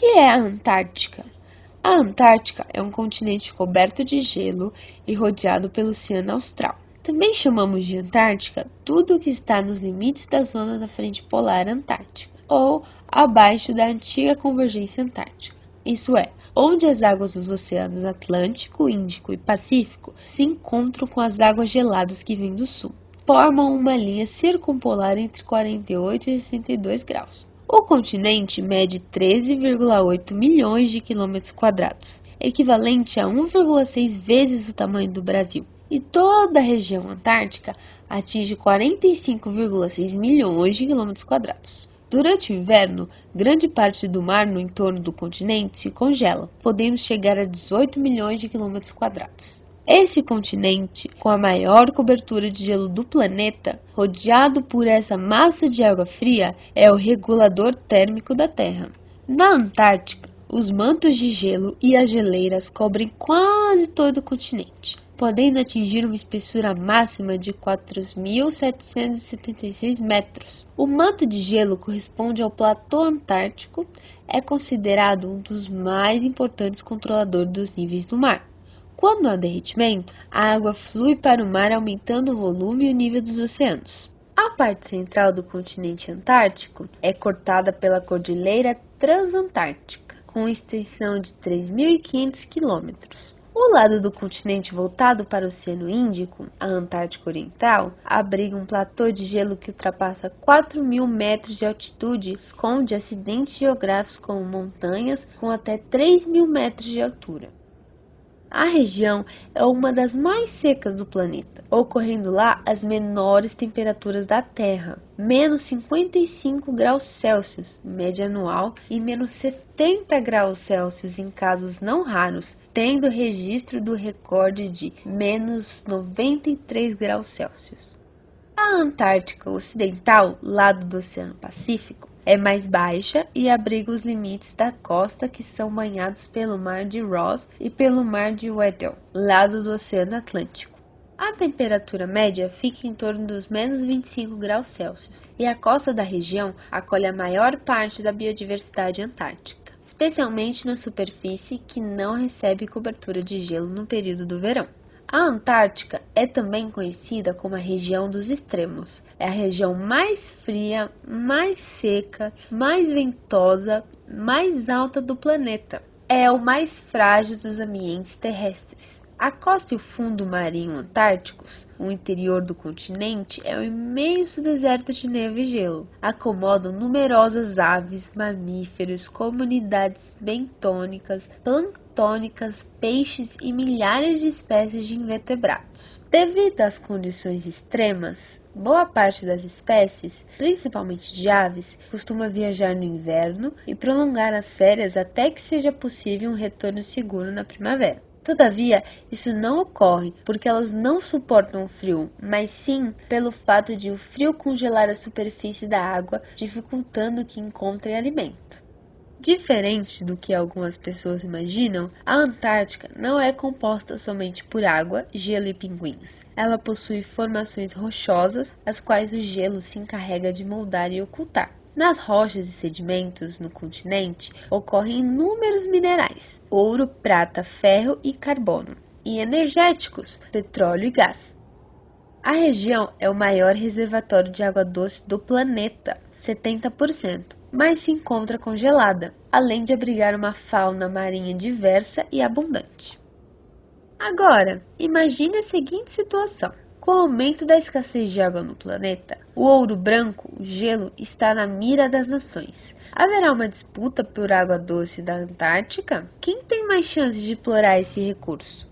que é a Antártica? A Antártica é um continente coberto de gelo e rodeado pelo Oceano Austral. Também chamamos de Antártica tudo o que está nos limites da zona da frente polar antártica, ou abaixo da antiga convergência antártica. Isso é, onde as águas dos oceanos Atlântico, Índico e Pacífico se encontram com as águas geladas que vêm do sul. Formam uma linha circumpolar entre 48 e 62 graus. O continente mede 13,8 milhões de quilômetros quadrados, equivalente a 1,6 vezes o tamanho do Brasil. E toda a região antártica atinge 45,6 milhões de quilômetros quadrados. Durante o inverno, grande parte do mar no entorno do continente se congela, podendo chegar a 18 milhões de quilômetros quadrados. Esse continente, com a maior cobertura de gelo do planeta, rodeado por essa massa de água fria, é o regulador térmico da Terra. Na Antártica, os mantos de gelo e as geleiras cobrem quase todo o continente, podendo atingir uma espessura máxima de 4.776 metros. O manto de gelo corresponde ao platô antártico, é considerado um dos mais importantes controladores dos níveis do mar. Quando há derretimento, a água flui para o mar, aumentando o volume e o nível dos oceanos. A parte central do continente antártico é cortada pela Cordilheira Transantártica, com extensão de 3.500 quilômetros. O lado do continente voltado para o Oceano Índico, a Antártica Oriental, abriga um platô de gelo que ultrapassa 4 mil metros de altitude, esconde acidentes geográficos como montanhas com até 3 mil metros de altura. A região é uma das mais secas do planeta, ocorrendo lá as menores temperaturas da Terra, menos 55 graus Celsius, média anual, e menos 70 graus Celsius em casos não raros, tendo registro do recorde de menos 93 graus Celsius. A Antártica Ocidental, lado do Oceano Pacífico, é mais baixa e abriga os limites da costa que são banhados pelo Mar de Ross e pelo Mar de Weddell, lado do Oceano Atlântico. A temperatura média fica em torno dos menos 25 graus Celsius e a costa da região acolhe a maior parte da biodiversidade antártica, especialmente na superfície que não recebe cobertura de gelo no período do verão. A Antártica é também conhecida como a região dos extremos. É a região mais fria, mais seca, mais ventosa, mais alta do planeta. É o mais frágil dos ambientes terrestres. A costa e o fundo marinho antárticos, o interior do continente, é um imenso deserto de neve e gelo. Acomodam numerosas aves, mamíferos, comunidades bentônicas, planctônicas, peixes e milhares de espécies de invertebrados. Devido às condições extremas, Boa parte das espécies, principalmente de aves, costuma viajar no inverno e prolongar as férias até que seja possível um retorno seguro na primavera. Todavia, isso não ocorre porque elas não suportam o frio, mas sim pelo fato de o frio congelar a superfície da água, dificultando que encontrem alimento. Diferente do que algumas pessoas imaginam, a Antártica não é composta somente por água, gelo e pinguins. Ela possui formações rochosas, as quais o gelo se encarrega de moldar e ocultar. Nas rochas e sedimentos no continente ocorrem inúmeros minerais: ouro, prata, ferro e carbono, e energéticos, petróleo e gás. A região é o maior reservatório de água doce do planeta, 70%, mas se encontra congelada, além de abrigar uma fauna marinha diversa e abundante. Agora, imagine a seguinte situação: com o aumento da escassez de água no planeta, o ouro branco, o gelo, está na mira das nações. Haverá uma disputa por água doce da Antártica? Quem tem mais chances de explorar esse recurso?